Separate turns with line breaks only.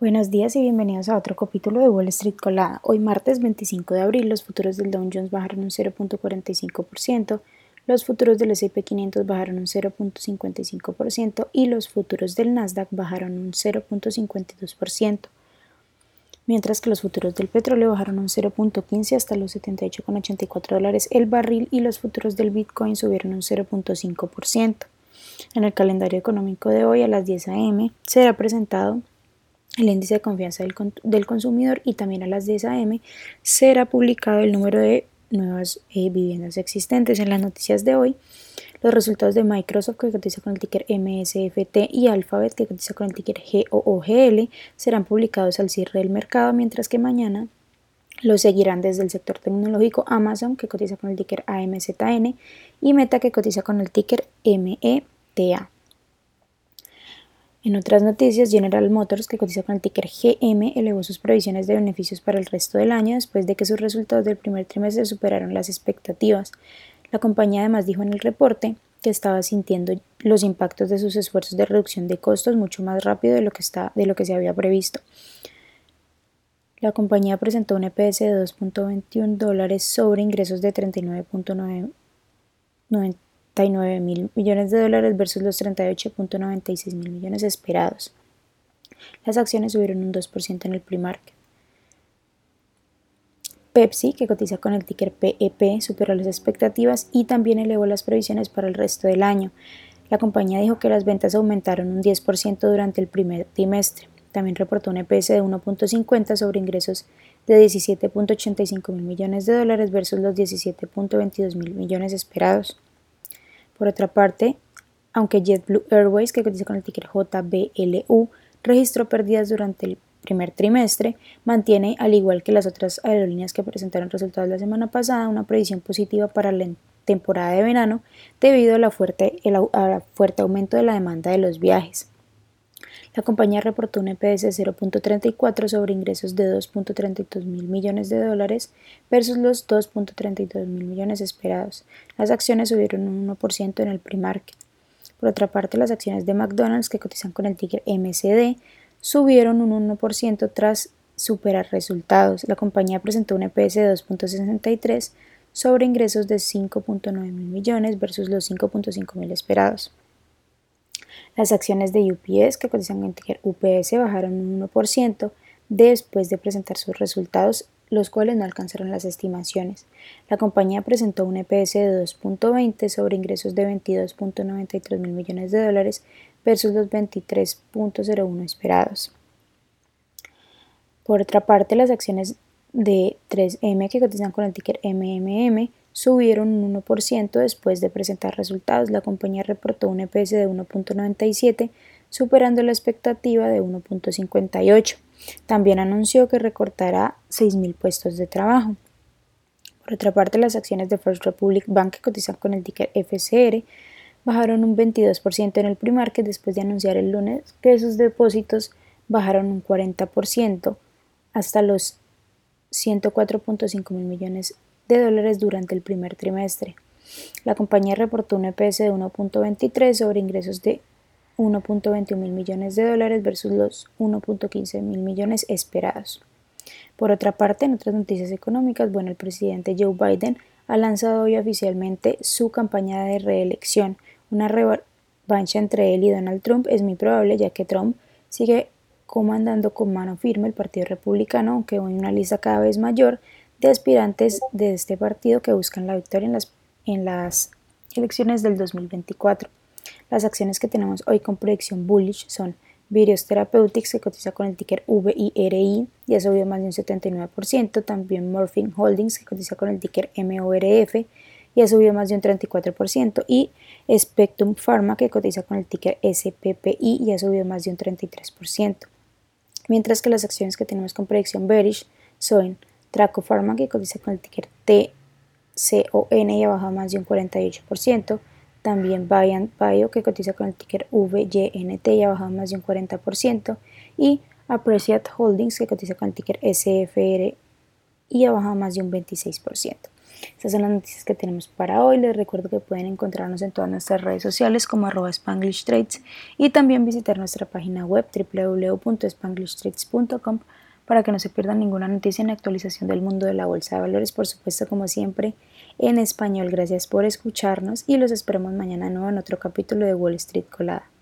Buenos días y bienvenidos a otro capítulo de Wall Street Colada. Hoy martes 25 de abril los futuros del Dow Jones bajaron un 0.45%, los futuros del S&P 500 bajaron un 0.55% y los futuros del Nasdaq bajaron un 0.52%, mientras que los futuros del petróleo bajaron un 0.15 hasta los 78.84 dólares el barril y los futuros del Bitcoin subieron un 0.5%. En el calendario económico de hoy a las 10 a.m. será presentado el índice de confianza del, consumidor y también a las 10 a.m. será publicado el número de nuevas eh, viviendas existentes. En las noticias de hoy, los resultados de Microsoft que cotiza con el ticker MSFT y Alphabet que cotiza con el ticker GOOGL serán publicados al cierre del mercado, mientras que mañana lo seguirán desde el sector tecnológico Amazon que cotiza con el ticker AMZN y Meta que cotiza con el ticker META. En otras noticias, General Motors, que cotiza con el ticker GM, elevó sus previsiones de beneficios para el resto del año después de que sus resultados del primer trimestre superaron las expectativas. La compañía además dijo en el reporte que estaba sintiendo los impactos de sus esfuerzos de reducción de costos mucho más rápido de lo que, está, de lo que se había previsto. La compañía presentó un EPS de 2.21 dólares sobre ingresos de 39.9 mil millones de dólares versus los 38.96 mil millones esperados. Las acciones subieron un 2% en el pre-market. Pepsi, que cotiza con el ticker PEP, e superó las expectativas y también elevó las previsiones para el resto del año. La compañía dijo que las ventas aumentaron un 10% durante el primer trimestre. También reportó un EPS de 1.50 sobre ingresos de 17.85 mil millones de dólares versus los 17.22 mil millones esperados. Por otra parte, aunque JetBlue Airways, que cotiza con el ticker JBLU, registró pérdidas durante el primer trimestre, mantiene, al igual que las otras aerolíneas que presentaron resultados la semana pasada, una previsión positiva para la temporada de verano debido a fuerte aumento de la demanda de los viajes. La compañía reportó un EPS de 0.34 sobre ingresos de 2.32 mil millones de dólares versus los 2.32 mil millones esperados. Las acciones subieron un 1% en el pre-market. Por otra parte, las acciones de McDonald's que cotizan con el ticker MCD subieron un 1% tras superar resultados. La compañía presentó un EPS de 2.63 sobre ingresos de 5.9 mil millones versus los 5.5 mil esperados. Las acciones de UPS, que cotizan en UPS, bajaron un 1% después de presentar sus resultados, los cuales no alcanzaron las estimaciones. La compañía presentó un EPS de 2.20 sobre ingresos de 22.93 mil millones de dólares versus los 23.01 esperados. Por otra parte, las acciones de 3M que cotizan con el ticker MMM subieron un 1% después de presentar resultados. La compañía reportó un EPS de 1.97, superando la expectativa de 1.58. También anunció que recortará 6.000 puestos de trabajo. Por otra parte, las acciones de First Republic Bank que cotizan con el ticker FCR bajaron un 22% en el pre-market después de anunciar el lunes que sus depósitos bajaron un 40% hasta los 104.5 mil millones de dólares durante el primer trimestre. La compañía reportó un EPS de 1.23 sobre ingresos de 1.21 mil millones de dólares versus los 1.15 mil millones esperados. Por otra parte, en otras noticias económicas, bueno, el presidente Joe Biden ha lanzado hoy oficialmente su campaña de reelección. Una revancha entre él y Donald Trump es muy probable, ya que Trump sigue comandando con mano firme el Partido Republicano, aunque hoy una lista cada vez mayor aspirantes de este partido que buscan la victoria en las, elecciones del 2024. Las acciones que tenemos hoy con proyección bullish son Virios Therapeutics, que cotiza con el ticker VIRI y ha subido más de un 79%. También Morphine Holdings, que cotiza con el ticker MORF y ha subido más de un 34%. Y Spectrum Pharma, que cotiza con el ticker SPPI y ha subido más de un 33%. Mientras que las acciones que tenemos con proyección bearish son Traco Pharma, que cotiza con el ticker TCON y ha bajado más de un 48%. También Viant Bio, que cotiza con el ticker VYNT y ha bajado más de un 40%. Y Appreciate Holdings, que cotiza con el ticker SFR y ha bajado más de un 26%. Estas son las noticias que tenemos para hoy. Les recuerdo que pueden encontrarnos en todas nuestras redes sociales como arroba Spanglish Trades y también visitar nuestra página web www.spanglishtrades.com para que no se pierdan ninguna noticia ni actualización del mundo de la bolsa de valores, por supuesto como siempre en español. Gracias por escucharnos y los esperamos mañana nuevo en otro capítulo de Wall Street Colada.